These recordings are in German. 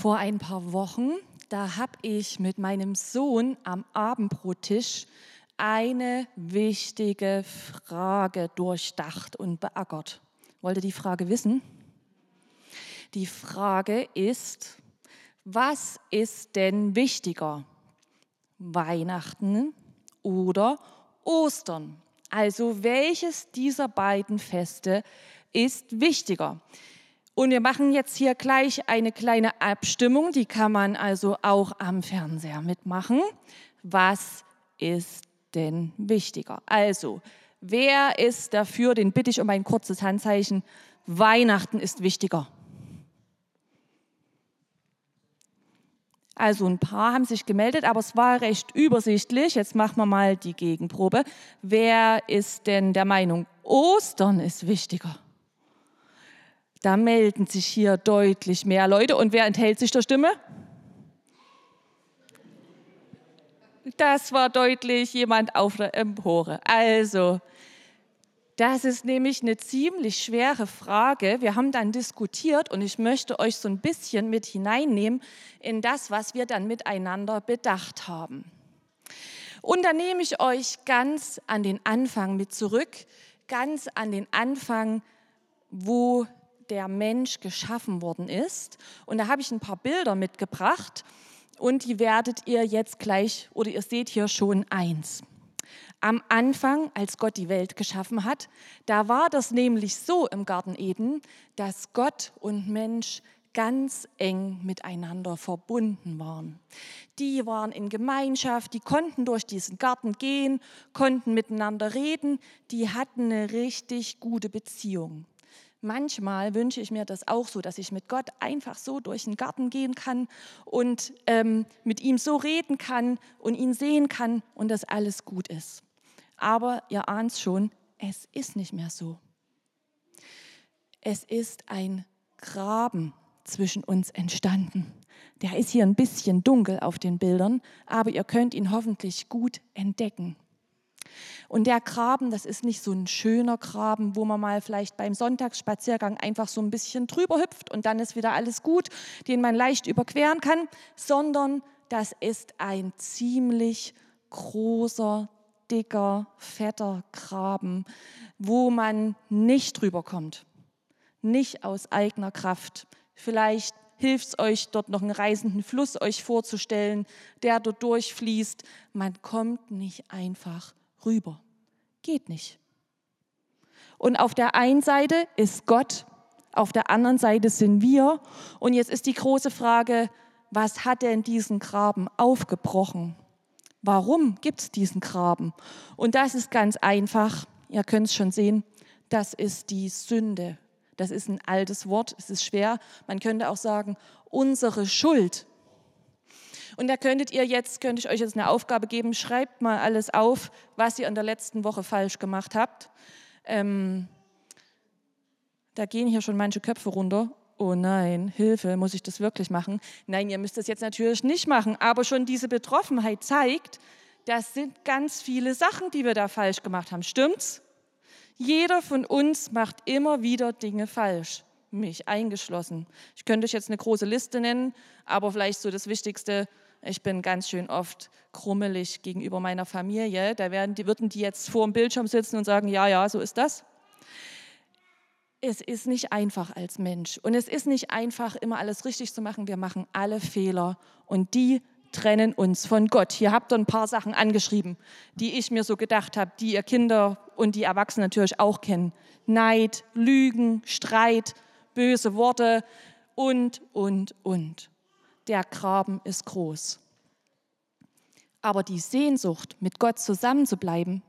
Vor ein paar Wochen, da habe ich mit meinem Sohn am Abendbrottisch eine wichtige Frage durchdacht und beackert. Wollt ihr die Frage wissen? Die Frage ist, was ist denn wichtiger? Weihnachten oder Ostern? Also welches dieser beiden Feste ist wichtiger? Und wir machen jetzt hier gleich eine kleine Abstimmung, die kann man also auch am Fernseher mitmachen. Was ist denn wichtiger? Also, wer ist dafür, den bitte ich um ein kurzes Handzeichen, Weihnachten ist wichtiger. Also ein paar haben sich gemeldet, aber es war recht übersichtlich. Jetzt machen wir mal die Gegenprobe. Wer ist denn der Meinung, Ostern ist wichtiger? Da melden sich hier deutlich mehr Leute. Und wer enthält sich der Stimme? Das war deutlich jemand auf der Empore. Also, das ist nämlich eine ziemlich schwere Frage. Wir haben dann diskutiert und ich möchte euch so ein bisschen mit hineinnehmen in das, was wir dann miteinander bedacht haben. Und dann nehme ich euch ganz an den Anfang mit zurück, ganz an den Anfang, wo der Mensch geschaffen worden ist. Und da habe ich ein paar Bilder mitgebracht und die werdet ihr jetzt gleich oder ihr seht hier schon eins. Am Anfang, als Gott die Welt geschaffen hat, da war das nämlich so im Garten Eden, dass Gott und Mensch ganz eng miteinander verbunden waren. Die waren in Gemeinschaft, die konnten durch diesen Garten gehen, konnten miteinander reden, die hatten eine richtig gute Beziehung. Manchmal wünsche ich mir das auch so, dass ich mit Gott einfach so durch den Garten gehen kann und ähm, mit ihm so reden kann und ihn sehen kann und dass alles gut ist. Aber ihr ahnt schon, es ist nicht mehr so. Es ist ein Graben zwischen uns entstanden. Der ist hier ein bisschen dunkel auf den Bildern, aber ihr könnt ihn hoffentlich gut entdecken. Und der Graben, das ist nicht so ein schöner Graben, wo man mal vielleicht beim Sonntagsspaziergang einfach so ein bisschen drüber hüpft und dann ist wieder alles gut, den man leicht überqueren kann, sondern das ist ein ziemlich großer, dicker, fetter Graben, wo man nicht drüber kommt, nicht aus eigener Kraft. Vielleicht hilft es euch, dort noch einen reißenden Fluss euch vorzustellen, der dort durchfließt. Man kommt nicht einfach rüber. Geht nicht. Und auf der einen Seite ist Gott, auf der anderen Seite sind wir. Und jetzt ist die große Frage, was hat denn diesen Graben aufgebrochen? Warum gibt es diesen Graben? Und das ist ganz einfach, ihr könnt es schon sehen, das ist die Sünde. Das ist ein altes Wort, es ist schwer. Man könnte auch sagen, unsere Schuld. Und da könntet ihr jetzt, könnte ich euch jetzt eine Aufgabe geben, schreibt mal alles auf, was ihr in der letzten Woche falsch gemacht habt. Ähm, da gehen hier schon manche Köpfe runter. Oh nein, Hilfe, muss ich das wirklich machen? Nein, ihr müsst das jetzt natürlich nicht machen, aber schon diese Betroffenheit zeigt, das sind ganz viele Sachen, die wir da falsch gemacht haben. Stimmt's? Jeder von uns macht immer wieder Dinge falsch mich eingeschlossen. Ich könnte euch jetzt eine große Liste nennen, aber vielleicht so das Wichtigste, ich bin ganz schön oft krummelig gegenüber meiner Familie. Da werden die, würden die jetzt vor dem Bildschirm sitzen und sagen, ja, ja, so ist das. Es ist nicht einfach als Mensch und es ist nicht einfach, immer alles richtig zu machen. Wir machen alle Fehler und die trennen uns von Gott. Hier habt ihr ein paar Sachen angeschrieben, die ich mir so gedacht habe, die ihr Kinder und die Erwachsenen natürlich auch kennen. Neid, Lügen, Streit, böse Worte und, und, und der Graben ist groß. Aber die Sehnsucht, mit Gott zusammenzubleiben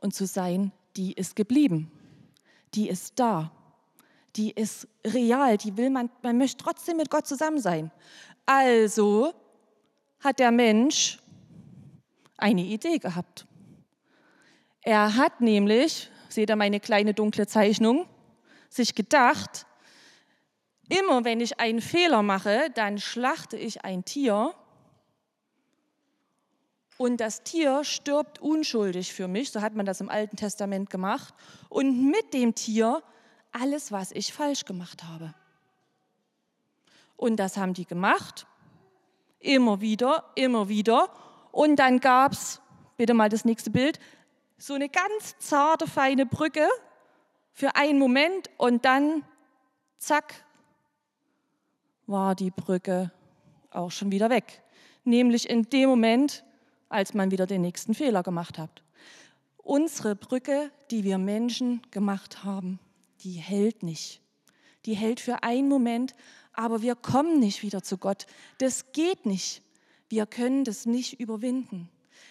und zu sein, die ist geblieben. Die ist da. Die ist real. Die will man, man möchte trotzdem mit Gott zusammen sein. Also hat der Mensch eine Idee gehabt. Er hat nämlich, seht ihr meine kleine dunkle Zeichnung, sich gedacht, Immer wenn ich einen Fehler mache, dann schlachte ich ein Tier und das Tier stirbt unschuldig für mich, so hat man das im Alten Testament gemacht, und mit dem Tier alles, was ich falsch gemacht habe. Und das haben die gemacht. Immer wieder, immer wieder. Und dann gab es, bitte mal das nächste Bild, so eine ganz zarte, feine Brücke für einen Moment und dann, zack, war die Brücke auch schon wieder weg. Nämlich in dem Moment, als man wieder den nächsten Fehler gemacht hat. Unsere Brücke, die wir Menschen gemacht haben, die hält nicht. Die hält für einen Moment, aber wir kommen nicht wieder zu Gott. Das geht nicht. Wir können das nicht überwinden.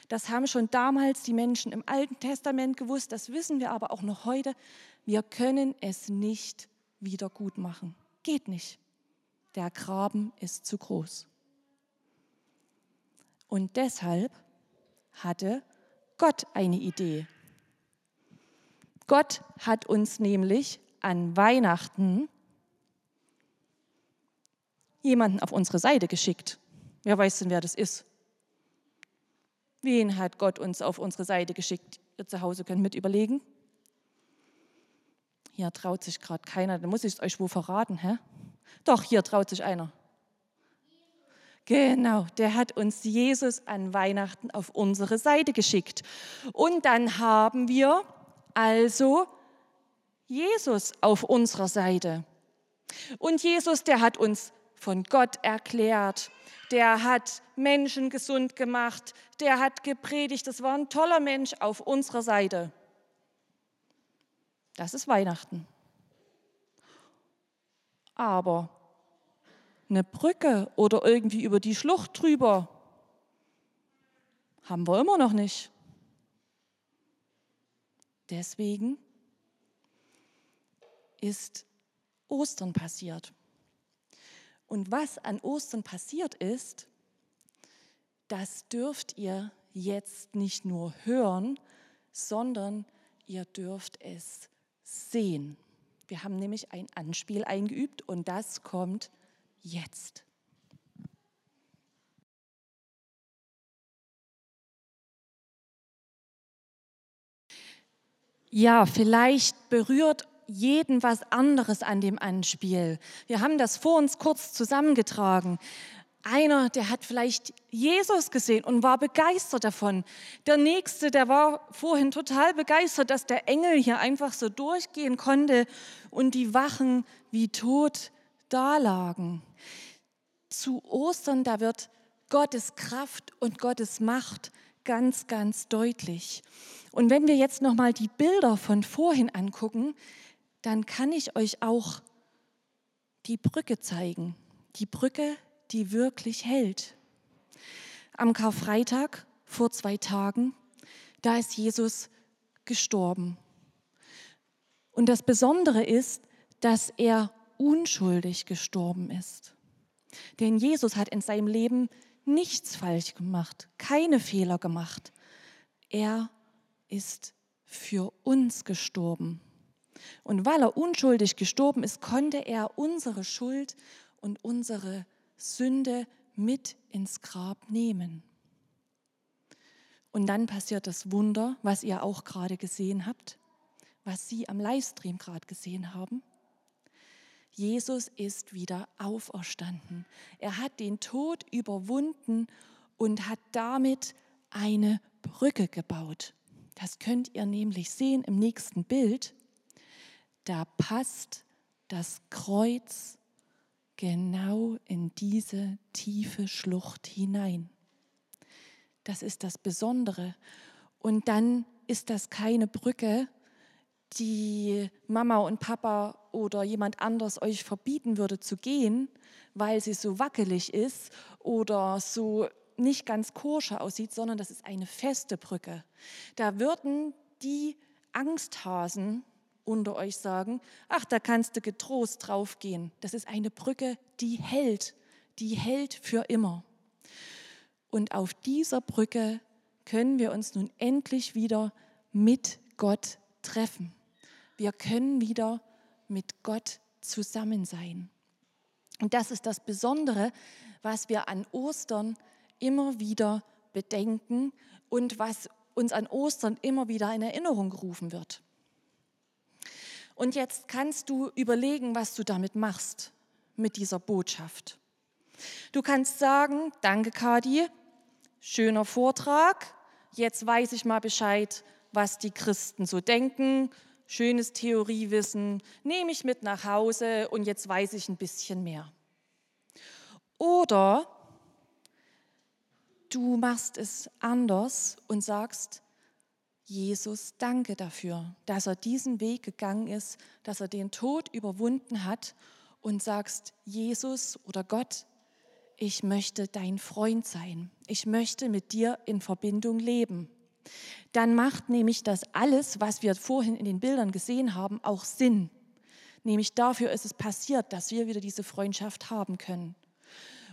Das haben schon damals die Menschen im Alten Testament gewusst, das wissen wir aber auch noch heute. Wir können es nicht wieder gut machen. Geht nicht. Der Graben ist zu groß. Und deshalb hatte Gott eine Idee. Gott hat uns nämlich an Weihnachten jemanden auf unsere Seite geschickt. Wer weiß denn, wer das ist? Wen hat Gott uns auf unsere Seite geschickt? Ihr zu Hause könnt mit überlegen. Hier traut sich gerade keiner, dann muss ich es euch wohl verraten. Hä? Doch, hier traut sich einer. Genau, der hat uns Jesus an Weihnachten auf unsere Seite geschickt. Und dann haben wir also Jesus auf unserer Seite. Und Jesus, der hat uns von Gott erklärt, der hat Menschen gesund gemacht, der hat gepredigt, das war ein toller Mensch auf unserer Seite. Das ist Weihnachten. Aber eine Brücke oder irgendwie über die Schlucht drüber haben wir immer noch nicht. Deswegen ist Ostern passiert. Und was an Ostern passiert ist, das dürft ihr jetzt nicht nur hören, sondern ihr dürft es sehen. Wir haben nämlich ein Anspiel eingeübt und das kommt jetzt. Ja, vielleicht berührt jeden was anderes an dem Anspiel. Wir haben das vor uns kurz zusammengetragen. Einer, der hat vielleicht Jesus gesehen und war begeistert davon. Der nächste, der war vorhin total begeistert, dass der Engel hier einfach so durchgehen konnte und die Wachen wie tot dalagen. Zu Ostern, da wird Gottes Kraft und Gottes Macht ganz, ganz deutlich. Und wenn wir jetzt noch mal die Bilder von vorhin angucken, dann kann ich euch auch die Brücke zeigen. Die Brücke, die wirklich hält. Am Karfreitag vor zwei Tagen, da ist Jesus gestorben. Und das Besondere ist, dass er unschuldig gestorben ist. Denn Jesus hat in seinem Leben nichts falsch gemacht, keine Fehler gemacht. Er ist für uns gestorben. Und weil er unschuldig gestorben ist, konnte er unsere Schuld und unsere Sünde mit ins Grab nehmen. Und dann passiert das Wunder, was ihr auch gerade gesehen habt, was Sie am Livestream gerade gesehen haben. Jesus ist wieder auferstanden. Er hat den Tod überwunden und hat damit eine Brücke gebaut. Das könnt ihr nämlich sehen im nächsten Bild. Da passt das Kreuz genau in diese tiefe Schlucht hinein. Das ist das Besondere. Und dann ist das keine Brücke, die Mama und Papa oder jemand anderes euch verbieten würde zu gehen, weil sie so wackelig ist oder so nicht ganz koscher aussieht, sondern das ist eine feste Brücke. Da würden die Angsthasen unter euch sagen, ach, da kannst du getrost draufgehen. Das ist eine Brücke, die hält, die hält für immer. Und auf dieser Brücke können wir uns nun endlich wieder mit Gott treffen. Wir können wieder mit Gott zusammen sein. Und das ist das Besondere, was wir an Ostern immer wieder bedenken und was uns an Ostern immer wieder in Erinnerung gerufen wird. Und jetzt kannst du überlegen, was du damit machst, mit dieser Botschaft. Du kannst sagen, danke Kadi, schöner Vortrag, jetzt weiß ich mal Bescheid, was die Christen so denken, schönes Theoriewissen, nehme ich mit nach Hause und jetzt weiß ich ein bisschen mehr. Oder du machst es anders und sagst, Jesus, danke dafür, dass er diesen Weg gegangen ist, dass er den Tod überwunden hat und sagst, Jesus oder Gott, ich möchte dein Freund sein. Ich möchte mit dir in Verbindung leben. Dann macht nämlich das alles, was wir vorhin in den Bildern gesehen haben, auch Sinn. Nämlich dafür ist es passiert, dass wir wieder diese Freundschaft haben können.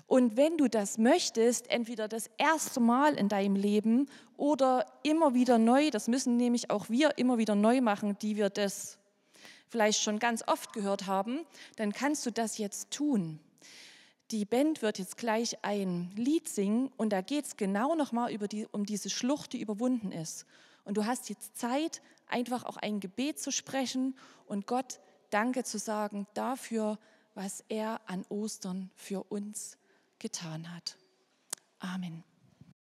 Und wenn du das möchtest, entweder das erste Mal in deinem Leben oder immer wieder neu, das müssen nämlich auch wir immer wieder neu machen, die wir das vielleicht schon ganz oft gehört haben, dann kannst du das jetzt tun. Die Band wird jetzt gleich ein Lied singen und da geht es genau nochmal die, um diese Schlucht, die überwunden ist. Und du hast jetzt Zeit, einfach auch ein Gebet zu sprechen und Gott Danke zu sagen dafür, was er an Ostern für uns getan hat. Amen.